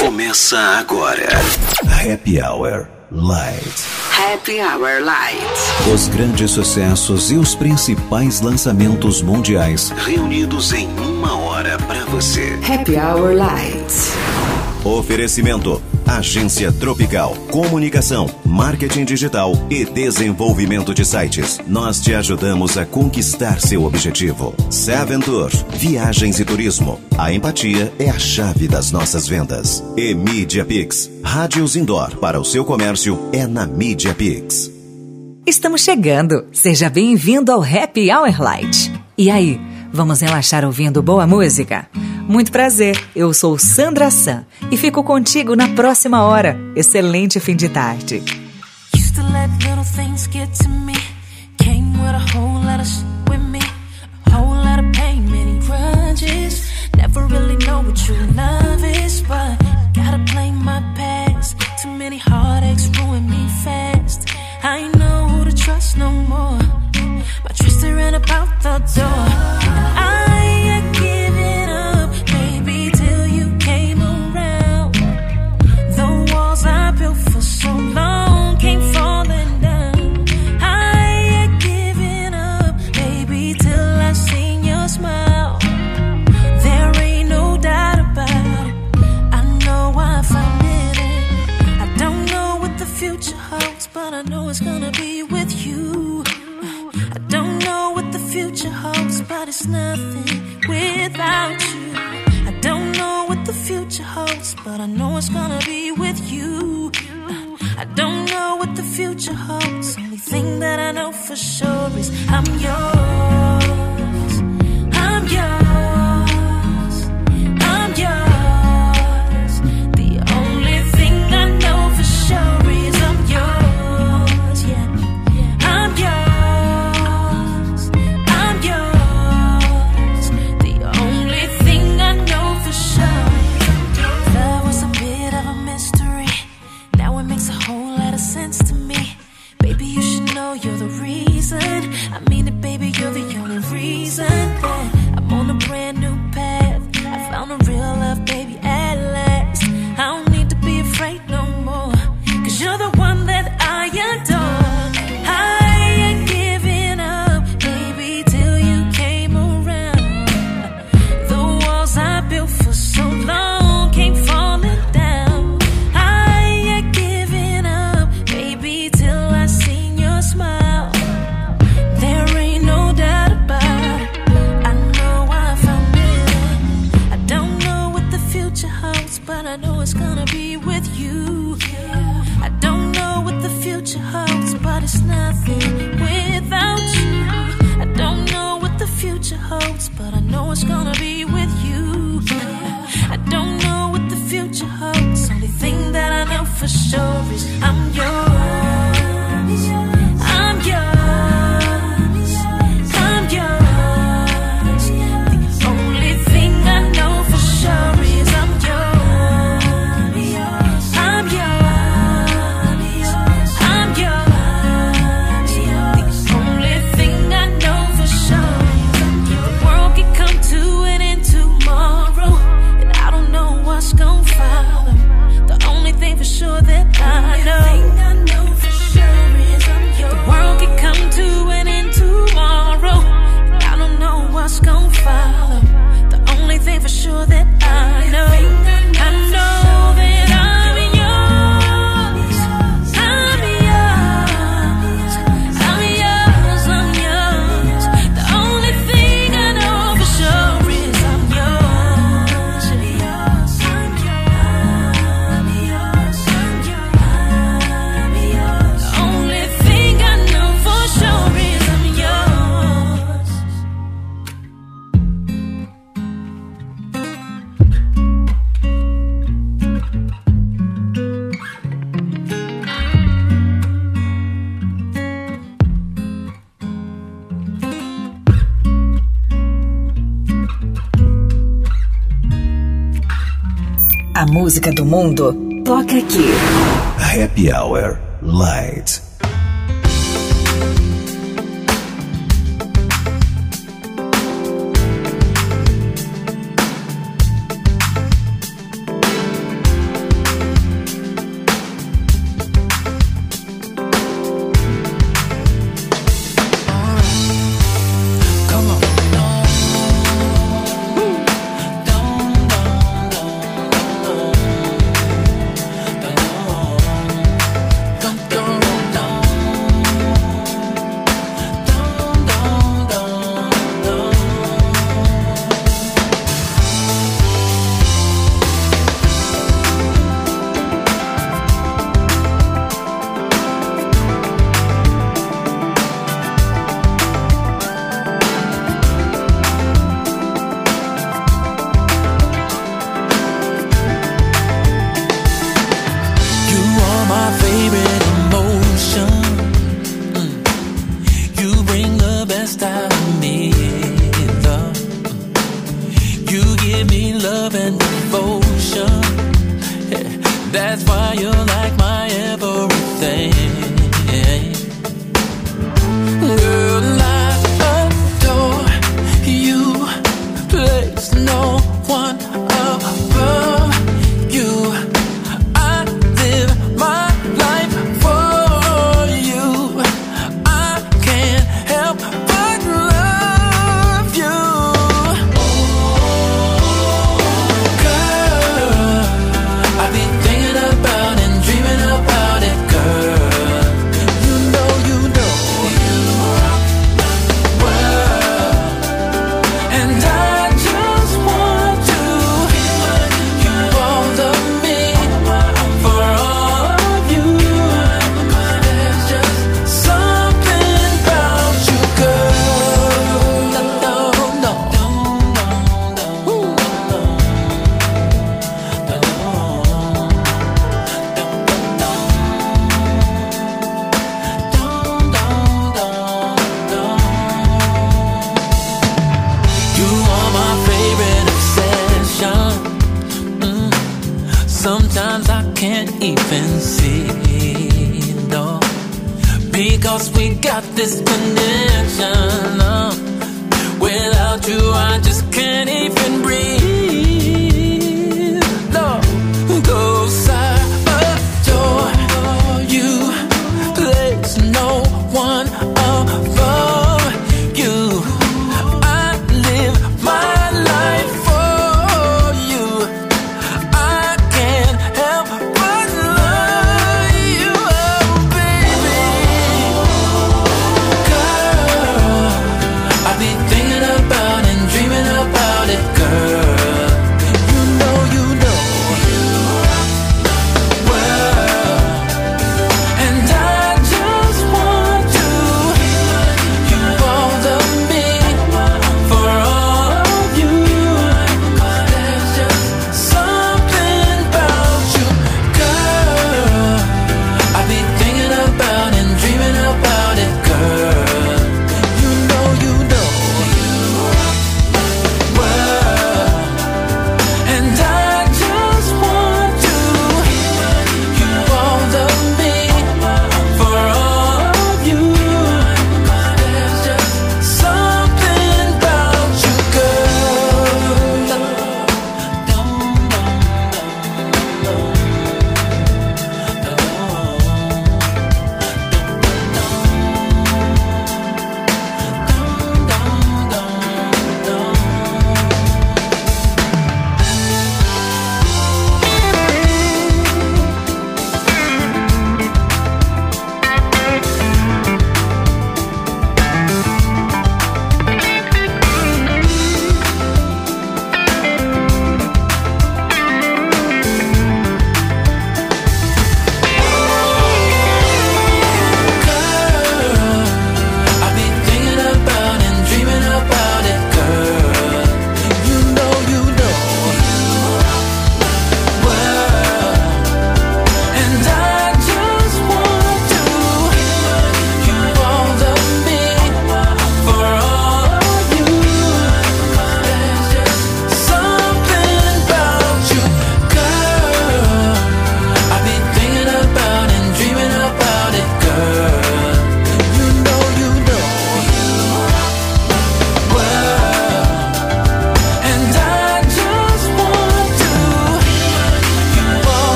Começa agora. Happy Hour Light. Happy Hour Light. Os grandes sucessos e os principais lançamentos mundiais reunidos em uma hora para você. Happy Hour Light. Oferecimento Agência Tropical, Comunicação, Marketing Digital e Desenvolvimento de Sites. Nós te ajudamos a conquistar seu objetivo. Seven Tour, Viagens e Turismo. A empatia é a chave das nossas vendas. E Media Pix, Rádios Indoor para o seu comércio é na Media Pix. Estamos chegando. Seja bem-vindo ao Happy Hour Light. E aí, vamos relaxar ouvindo boa música? Muito prazer, eu sou Sandra San e fico contigo na próxima hora. Excelente fim de tarde. To let little things get to me. Came holds, but it's nothing without you. I don't know what the future holds, but I know it's gonna be with you. I don't know what the future holds. Only thing that I know for sure is I'm yours. Música do mundo toca aqui. Happy Hour Light.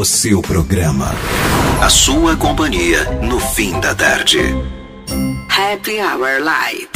O seu programa. A sua companhia no fim da tarde. Happy Hour Light.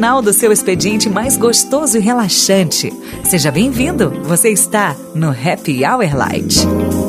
final do seu expediente mais gostoso e relaxante. Seja bem-vindo! Você está no Happy Hour Light.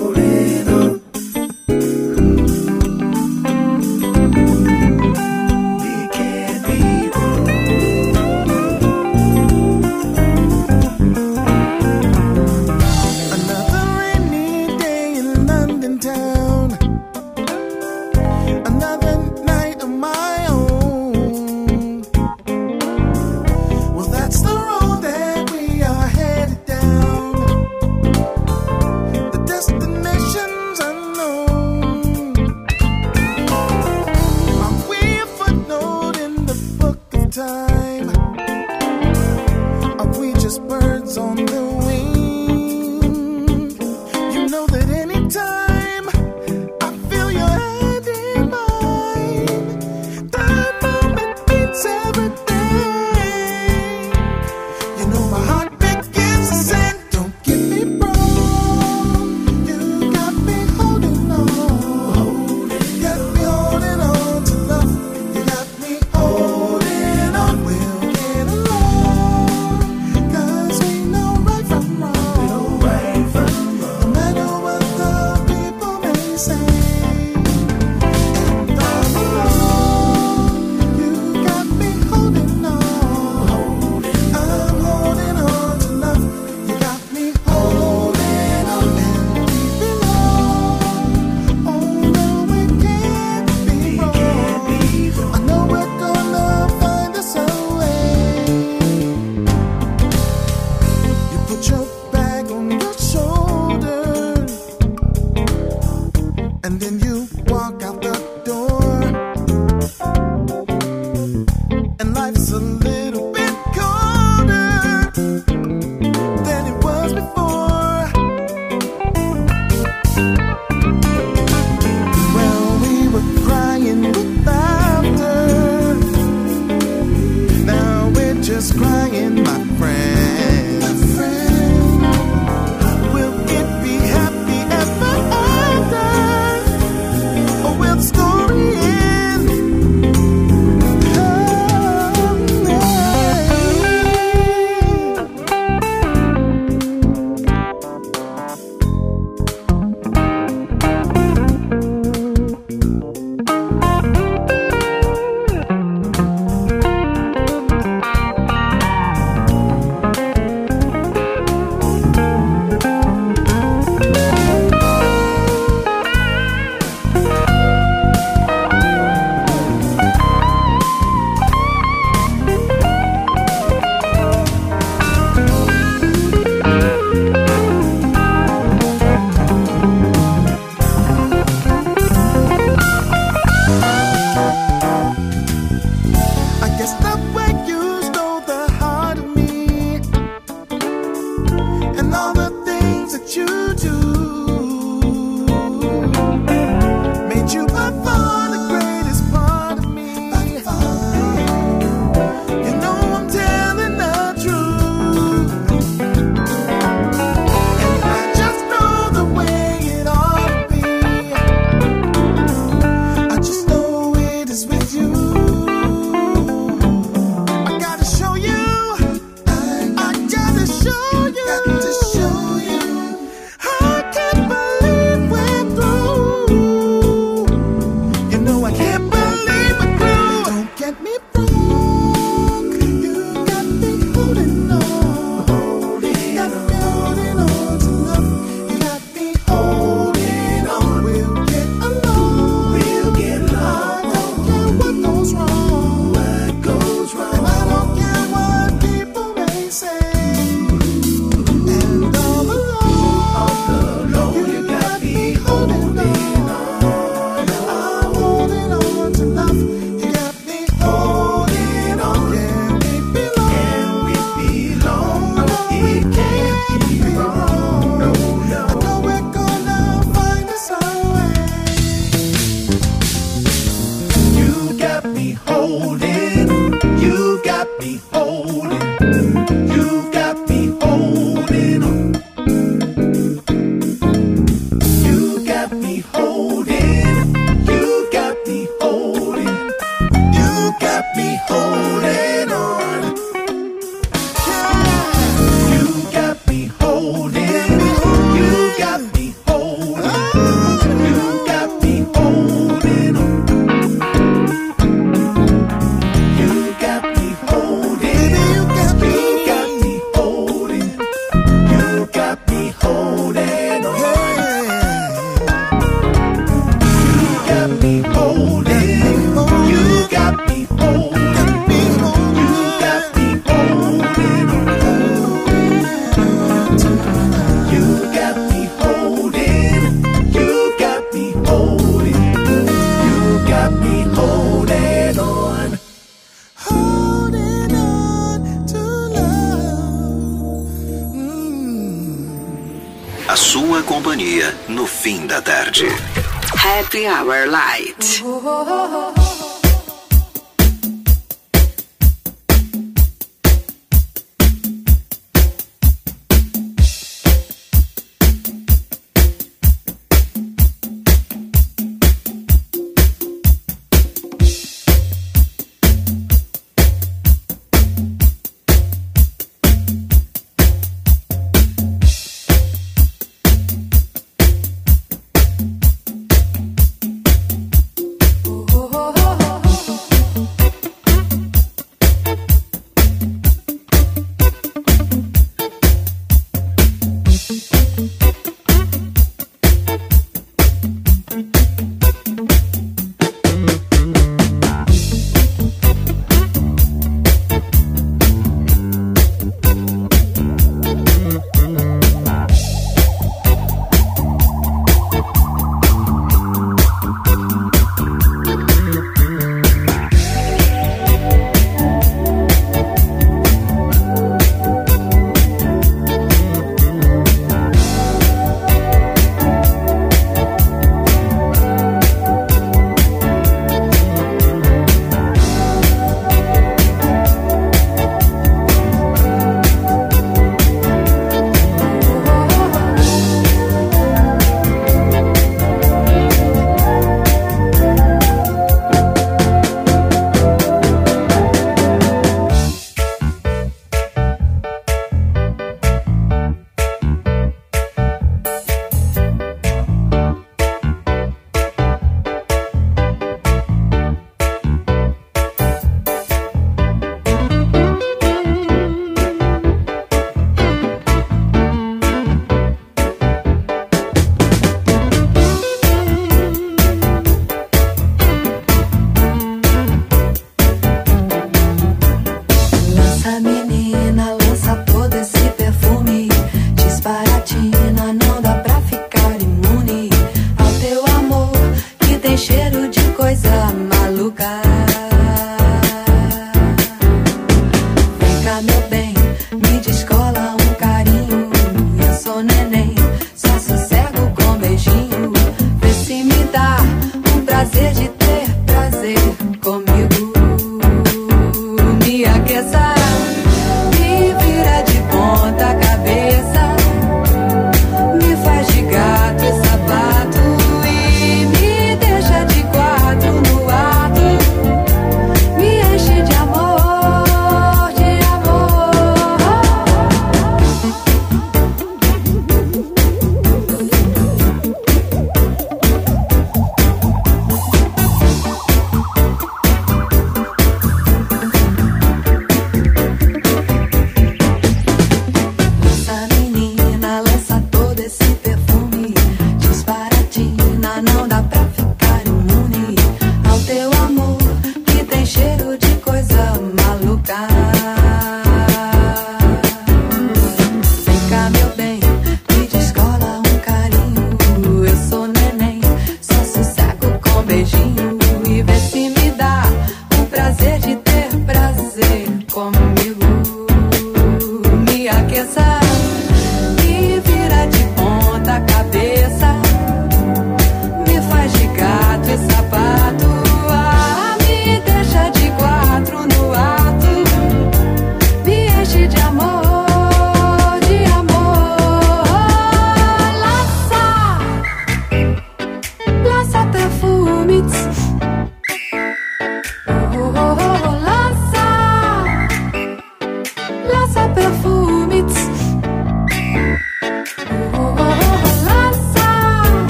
Hour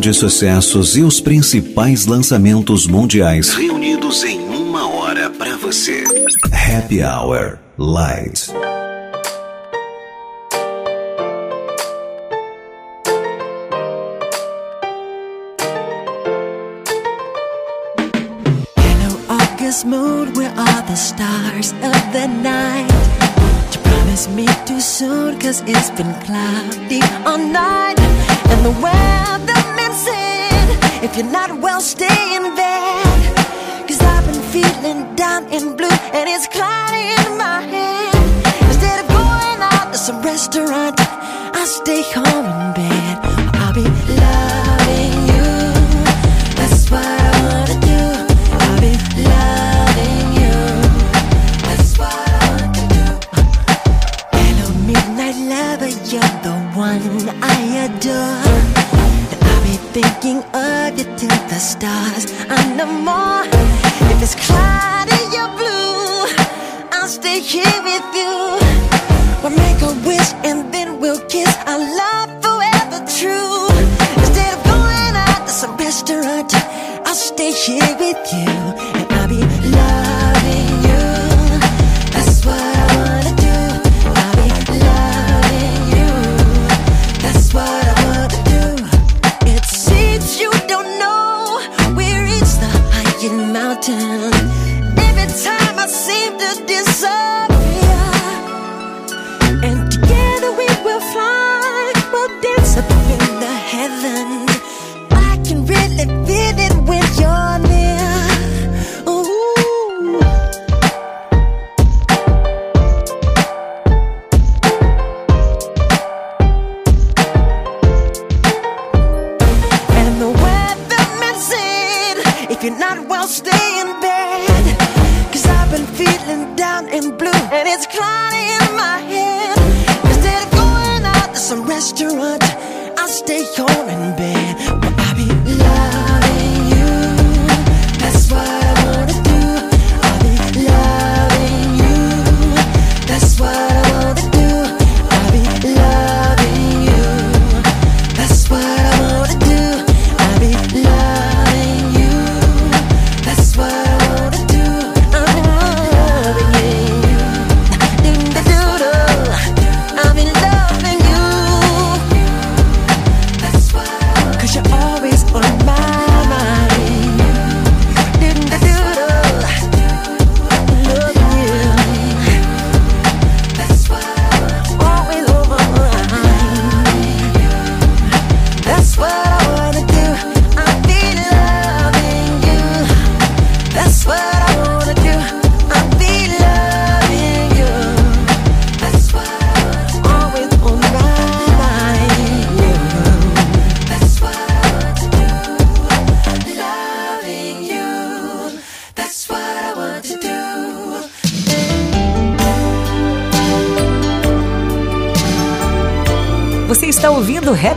grandes sucessos e os principais lançamentos mundiais reunidos em uma hora para você. Happy Hour Light. kiss me too soon Cause it's been cloudy all night. And the weatherman said If you're not well, stay in bed. Cause I've been feeling down and blue And it's cloudy in my head. Instead of going out to some restaurant I stay home in bed.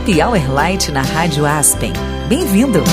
Happy Hour Light na Rádio Aspen. Bem-vindo!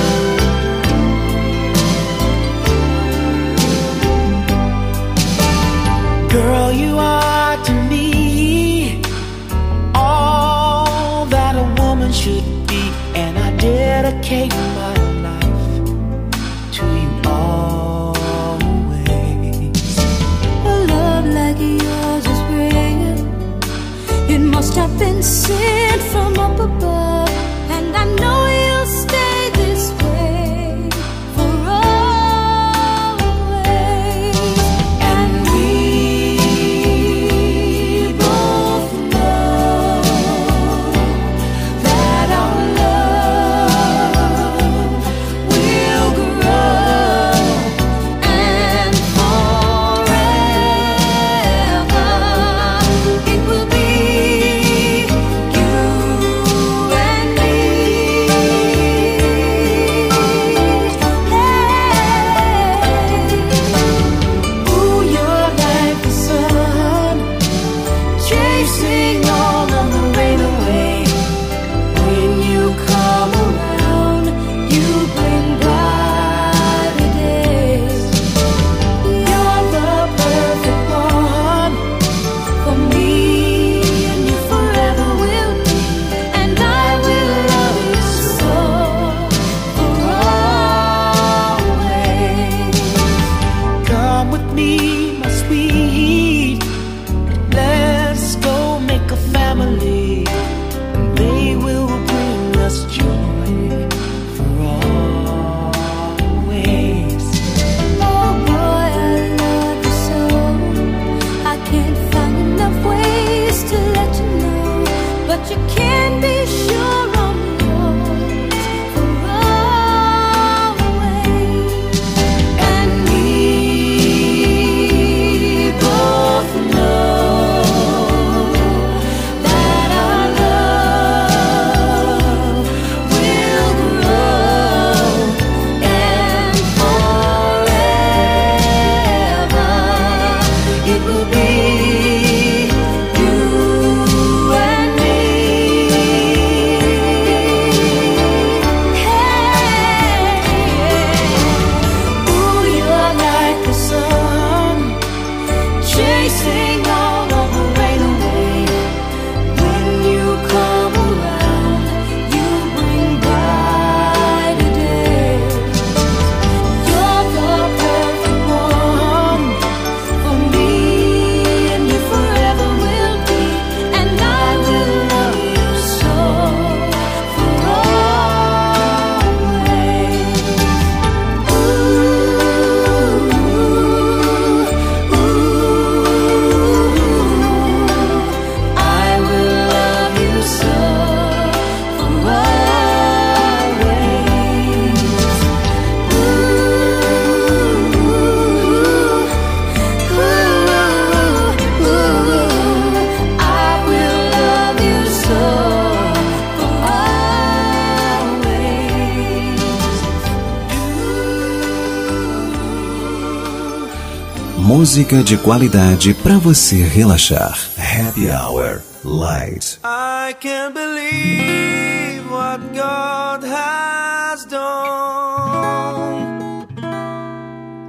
música de qualidade para você relaxar. Happy Hour Light. I can believe what God has done.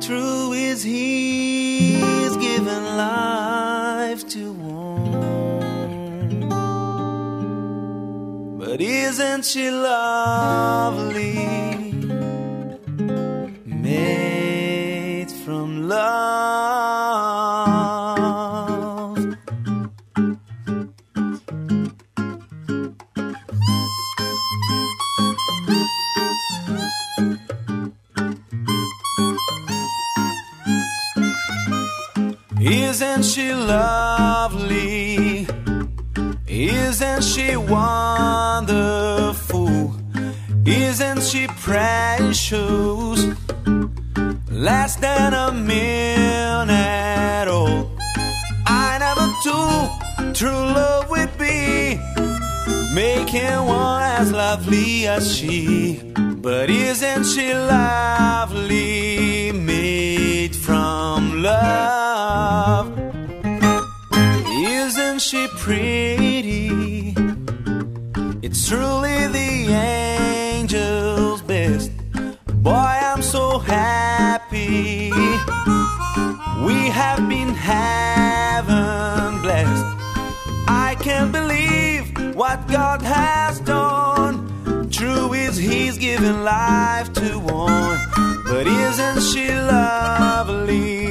True is given life to. But isn't she lovely? Boy, I'm so happy. We have been heaven blessed. I can't believe what God has done. True is He's given life to one, but isn't she lovely?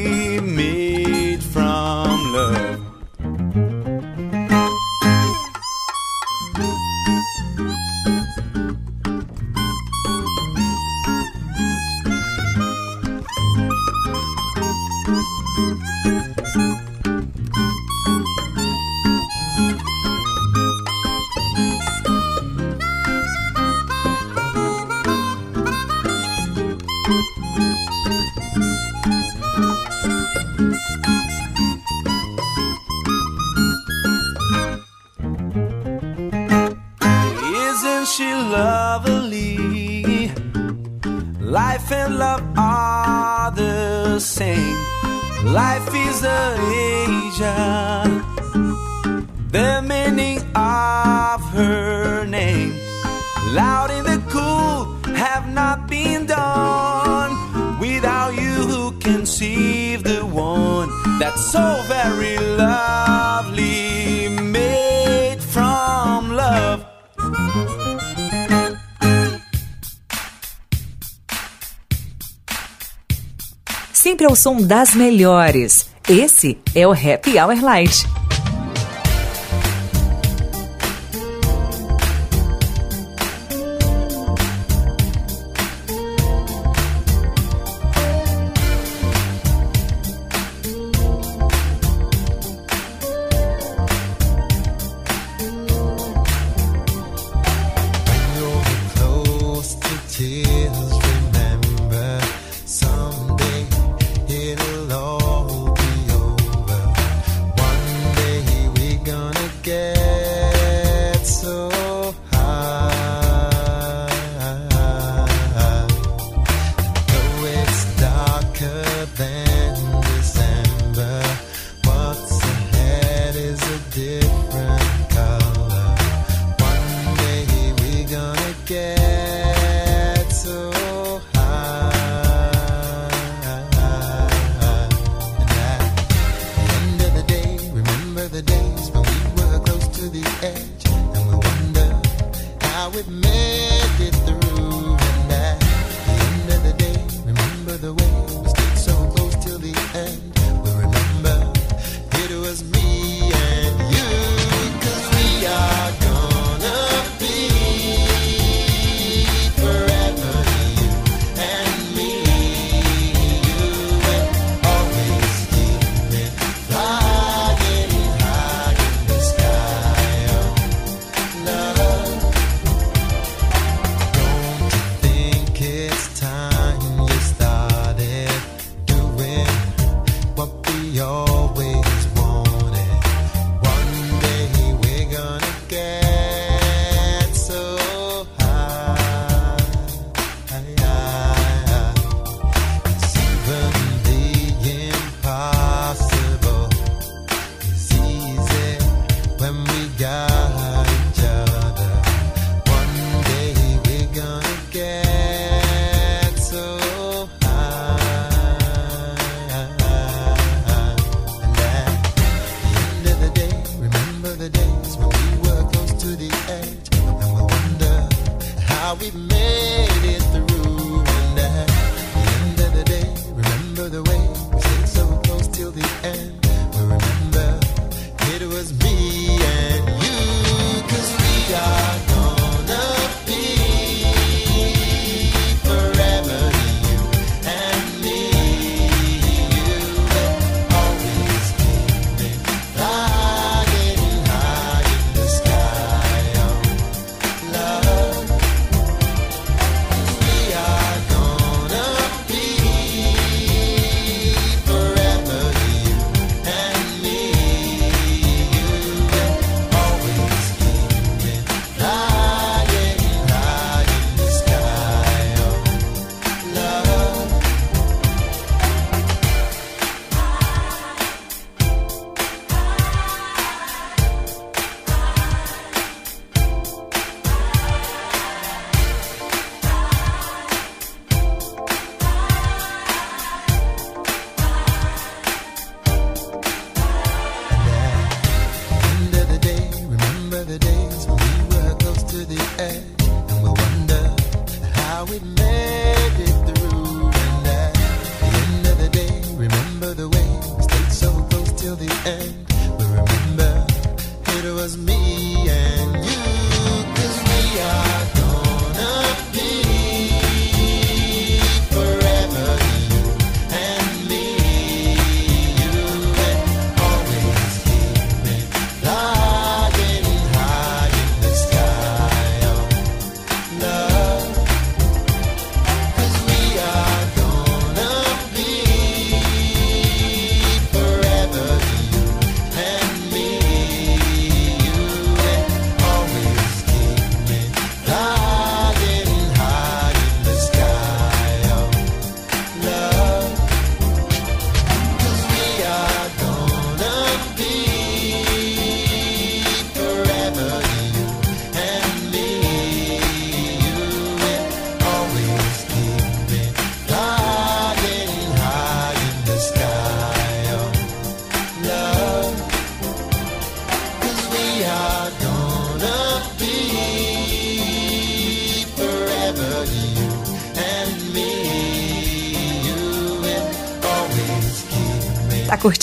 Life is a angel. sempre ao som das melhores. Esse é o Happy Hour Light.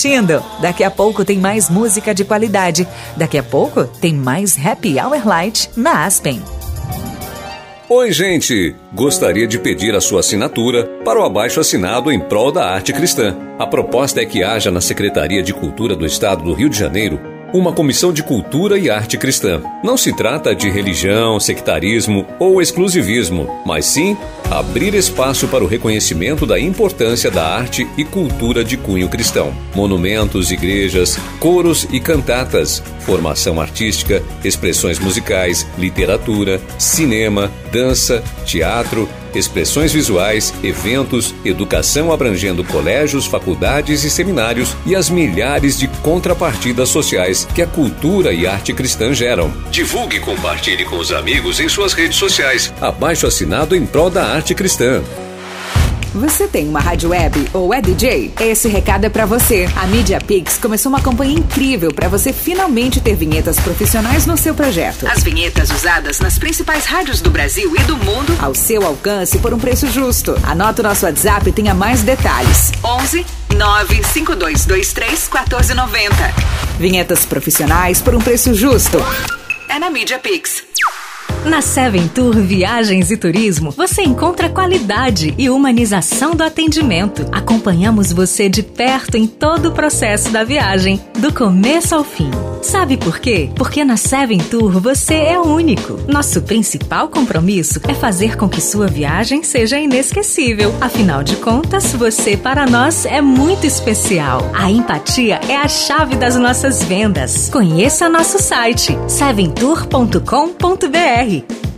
Curtindo? Daqui a pouco tem mais música de qualidade. Daqui a pouco tem mais Happy Hour Light na Aspen. Oi, gente! Gostaria de pedir a sua assinatura para o abaixo assinado em prol da arte cristã. A proposta é que haja na Secretaria de Cultura do Estado do Rio de Janeiro uma comissão de cultura e arte cristã. Não se trata de religião, sectarismo ou exclusivismo, mas sim abrir espaço para o reconhecimento da importância da arte e cultura de cunho cristão. Monumentos, igrejas, coros e cantatas, formação artística, expressões musicais, literatura, cinema, dança, teatro, expressões visuais, eventos, educação abrangendo colégios, faculdades e seminários e as milhares de contrapartidas sociais que a cultura e arte cristã geram. Divulgue e compartilhe com os amigos em suas redes sociais. Abaixo assinado em prol da arte cristã. Você tem uma rádio web ou é DJ? Esse recado é pra você. A Media Pix começou uma campanha incrível pra você finalmente ter vinhetas profissionais no seu projeto. As vinhetas usadas nas principais rádios do Brasil e do mundo Ao seu alcance por um preço justo. Anota o nosso WhatsApp e tenha mais detalhes. 11 95223 1490. Vinhetas profissionais por um preço justo. É na Mídia Pix. Na Seven Tour Viagens e Turismo, você encontra qualidade e humanização do atendimento. Acompanhamos você de perto em todo o processo da viagem, do começo ao fim. Sabe por quê? Porque na Seven Tour você é único. Nosso principal compromisso é fazer com que sua viagem seja inesquecível. Afinal de contas, você para nós é muito especial. A empatia é a chave das nossas vendas. Conheça nosso site seventour.com.br. BR.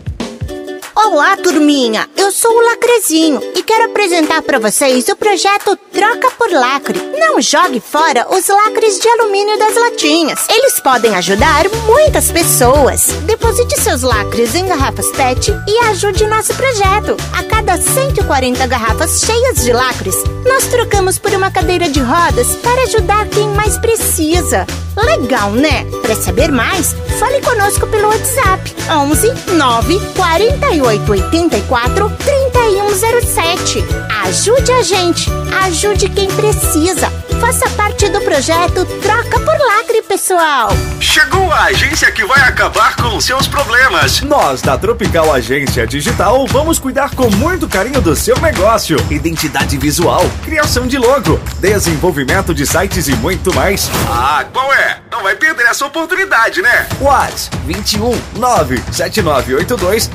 Olá, turminha! Eu sou o Lacrezinho e quero apresentar para vocês o projeto Troca por Lacre. Não jogue fora os lacres de alumínio das latinhas. Eles podem ajudar muitas pessoas. Deposite seus lacres em garrafas PET e ajude nosso projeto. A cada 140 garrafas cheias de lacres, nós trocamos por uma cadeira de rodas para ajudar quem mais precisa. Legal, né? Para saber mais, fale conosco pelo WhatsApp 11 9 48 84 3107. Ajude a gente, ajude quem precisa. Faça parte do projeto Troca por Lacre, pessoal. Chegou a agência que vai acabar com seus problemas. Nós, da Tropical Agência Digital, vamos cuidar com muito carinho do seu negócio. Identidade visual, criação de logo, desenvolvimento de sites e muito mais. Ah, qual é? Não vai perder essa oportunidade, né? Whats 21 97982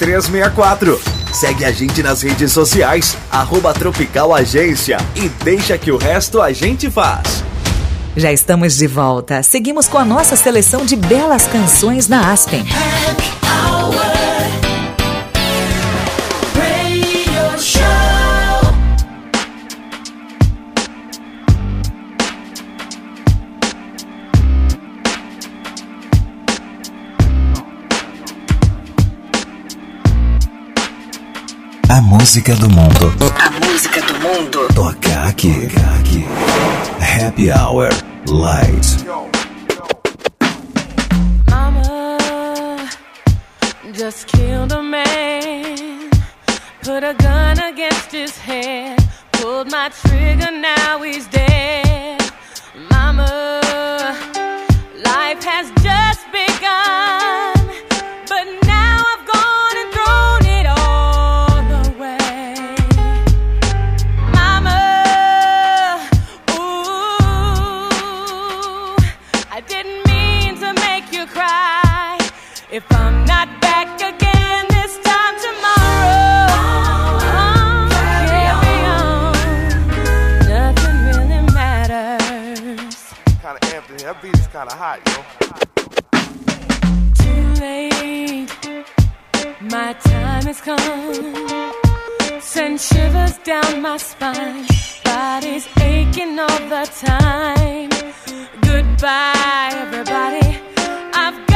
9364. Segue a gente nas redes sociais, arroba Tropical Agência e deixa que o resto a gente faz. Já estamos de volta. Seguimos com a nossa seleção de belas canções na Aspen. Radio música do mundo. A música do mundo. Toca aqui. Toca aqui. Happy Hour Light. Mama just killed a man. Put a gun against his head. Pulled my trigger, now he's dead. Mama. kind of hot, yo. Too late. My time has come. Send shivers down my spine. Body's aching all the time. Goodbye, everybody. I've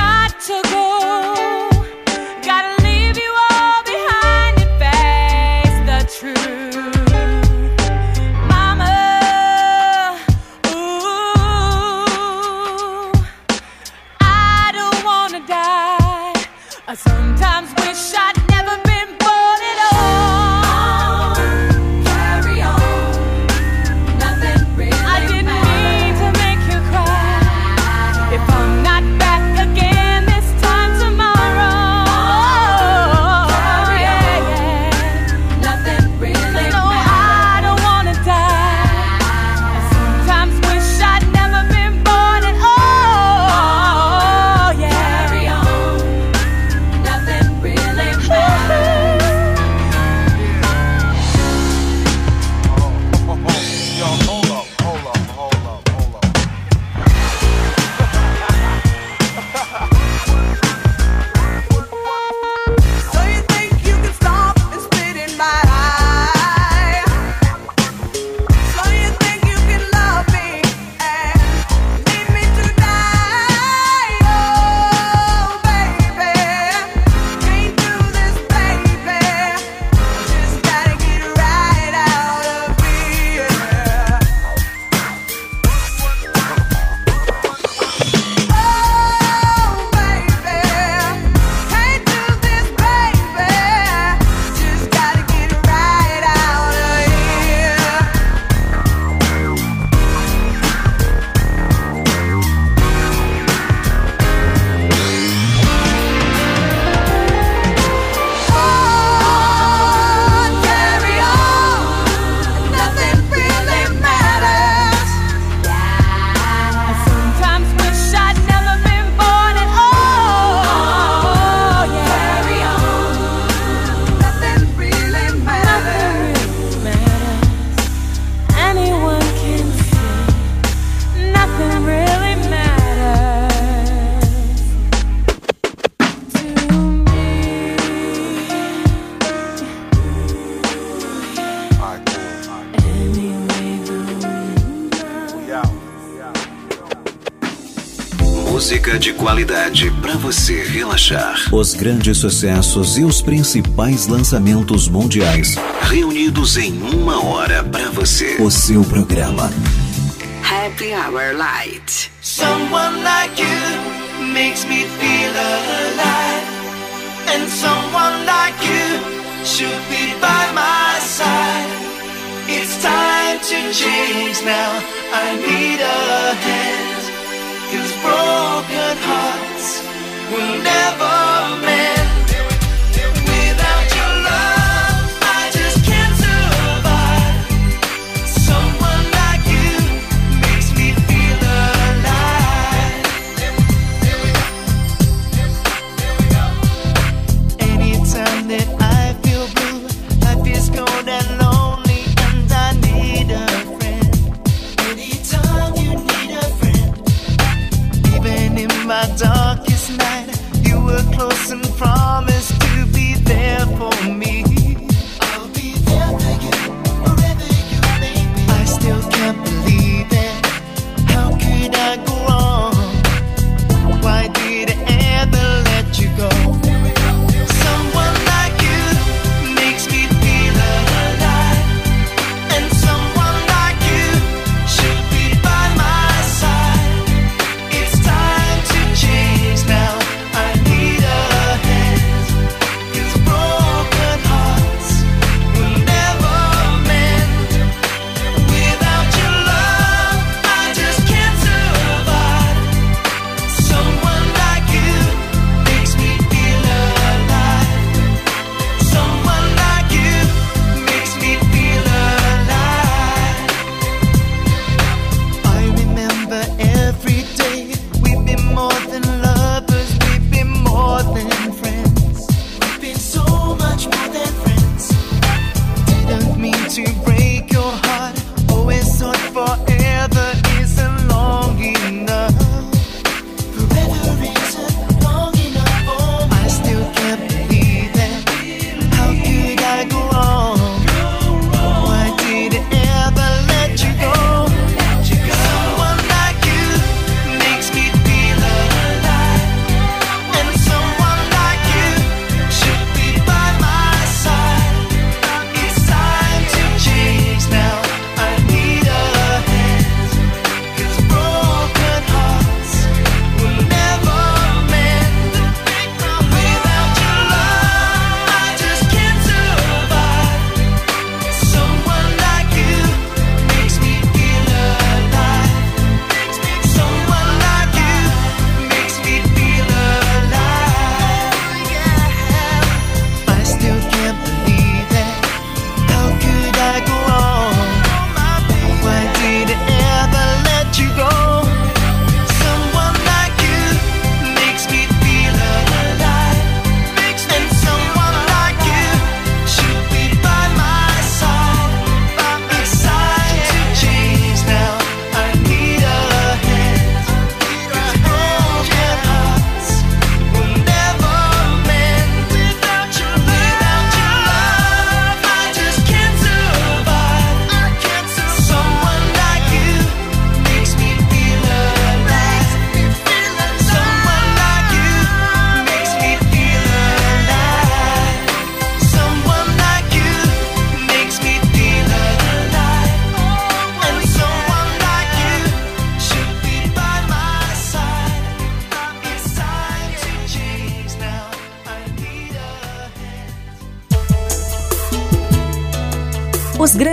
você relaxar. Os grandes sucessos e os principais lançamentos mundiais reunidos em uma hora para você. O seu programa Happy Hour Light. Someone like you makes me feel alive. And someone like you should be by my side. It's time to change now. I need a hand. Cause broken heart will never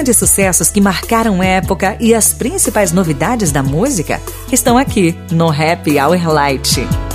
grandes sucessos que marcaram época e as principais novidades da música estão aqui no Happy Hour Light.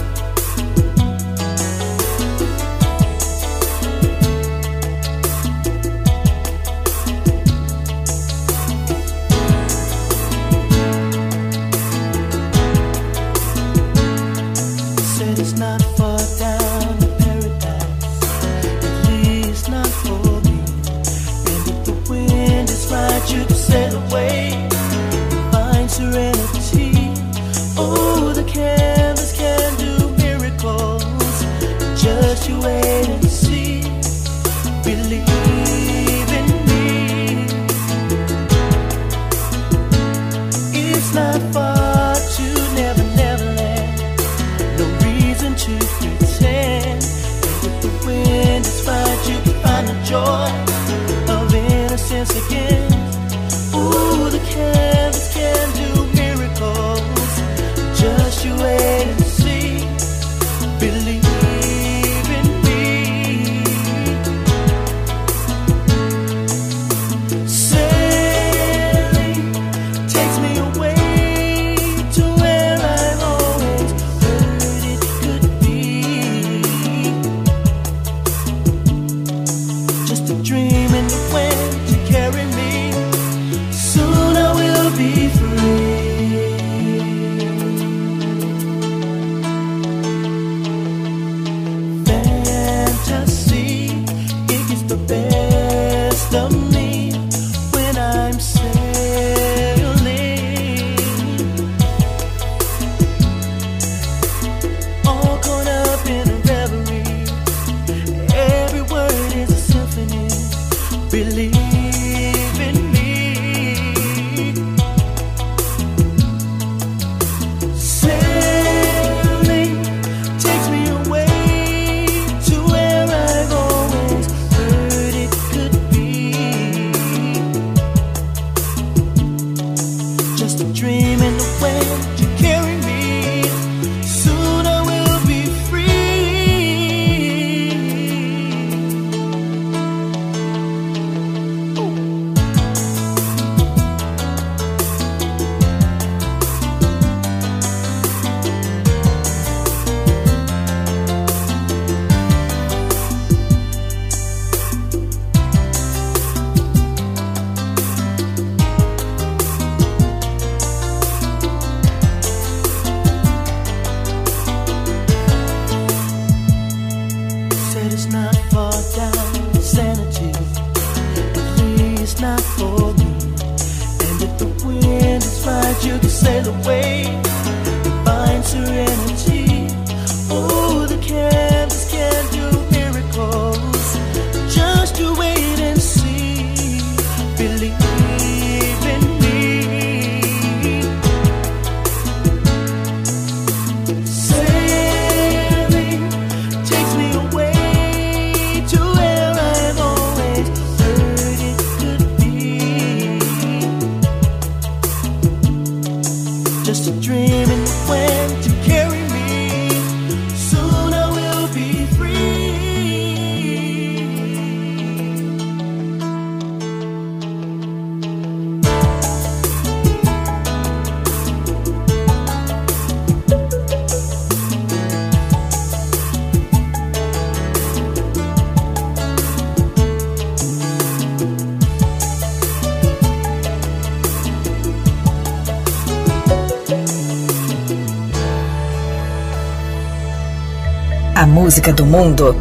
música do mundo,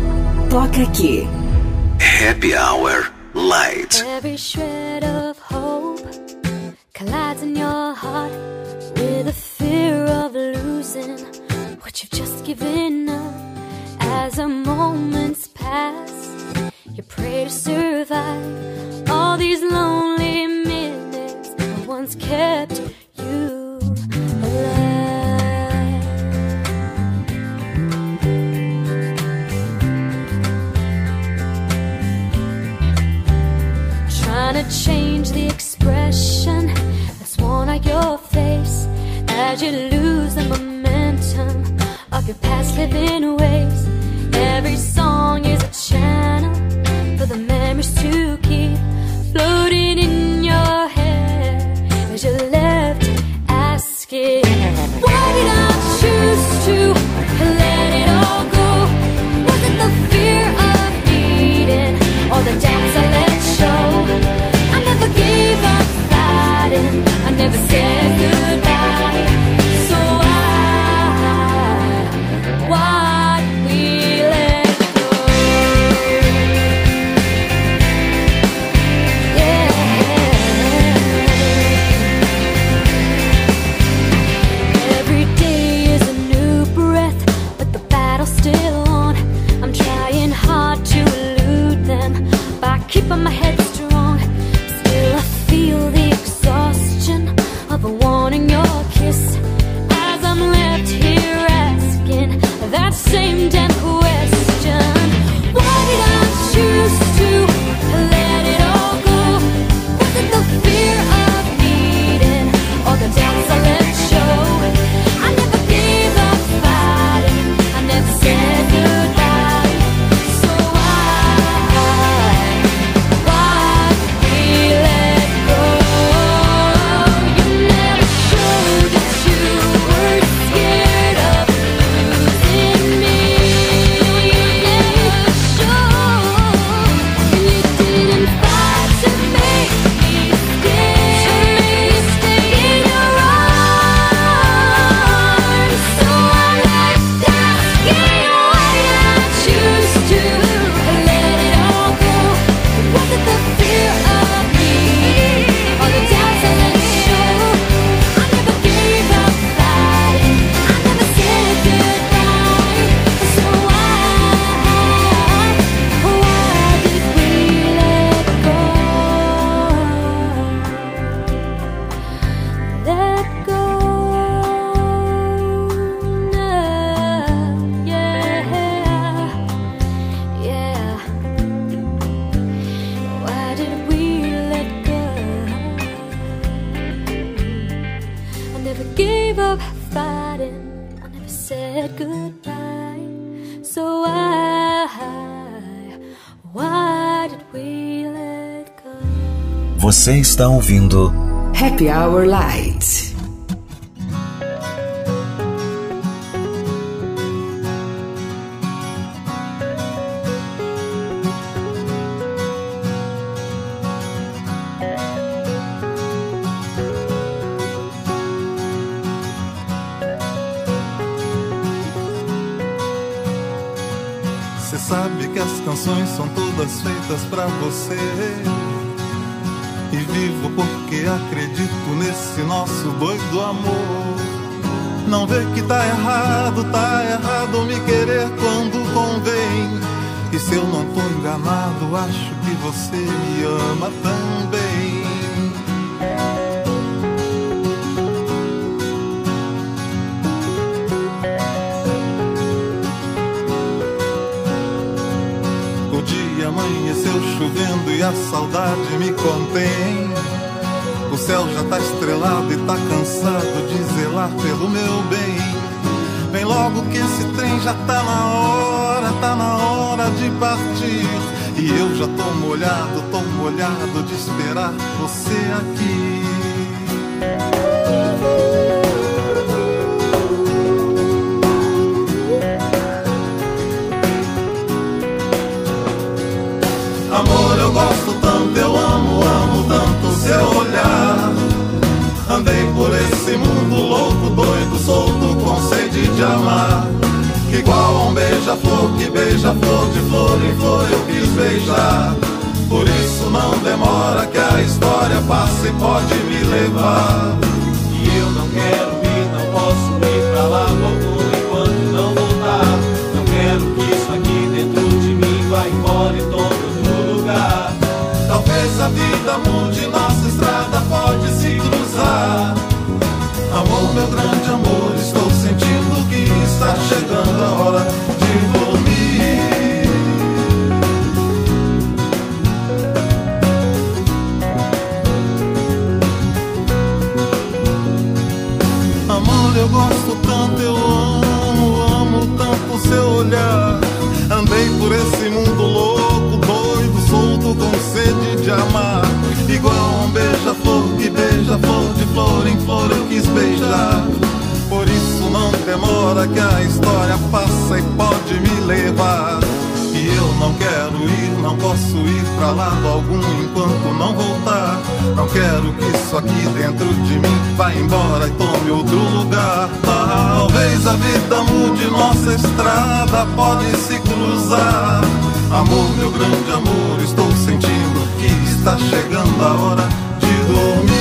toca aqui. Happy Hour Light. change. Está ouvindo Happy Hour Light. Você sabe que as canções são todas feitas pra você. Tá errado me querer quando convém. E se eu não tô enganado, acho que você me ama também. O dia amanheceu chovendo e a saudade me contém. O céu já tá estrelado e tá cansado de zelar pelo meu bem. Logo que esse trem já tá na hora, tá na hora de partir. E eu já tô molhado, tô molhado de esperar você aqui. Amor, eu gosto tanto, eu amo, amo tanto seu olhar. Andei por esse mundo louco, doido, solto, de amar. Que igual a um beija-flor, que beija-flor de flor em flor eu quis beijar. Por isso não demora que a história passe e pode me levar. E eu não quero chegando a hora de dormir. Amor, eu gosto tanto, eu amo, amo tanto seu olhar. Andei por esse mundo louco, doido, solto, com sede de amar. Igual um beija-flor que beija flor de flor em flor eu quis beijar. Demora que a história passa e pode me levar. E eu não quero ir, não posso ir pra lado algum enquanto não voltar. Não quero que isso aqui dentro de mim vá embora e tome outro lugar. Talvez a vida mude, nossa estrada pode se cruzar. Amor, meu grande amor, estou sentindo que está chegando a hora de dormir.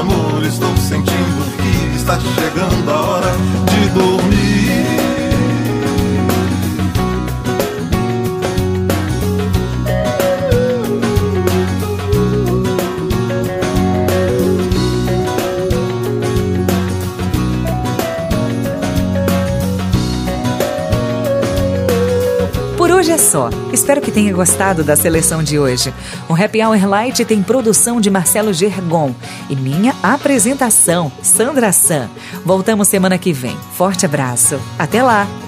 Amor, estou sentindo que está chegando a hora só. Espero que tenha gostado da seleção de hoje. O Happy Hour Light tem produção de Marcelo Gergon e minha apresentação, Sandra San. Voltamos semana que vem. Forte abraço. Até lá!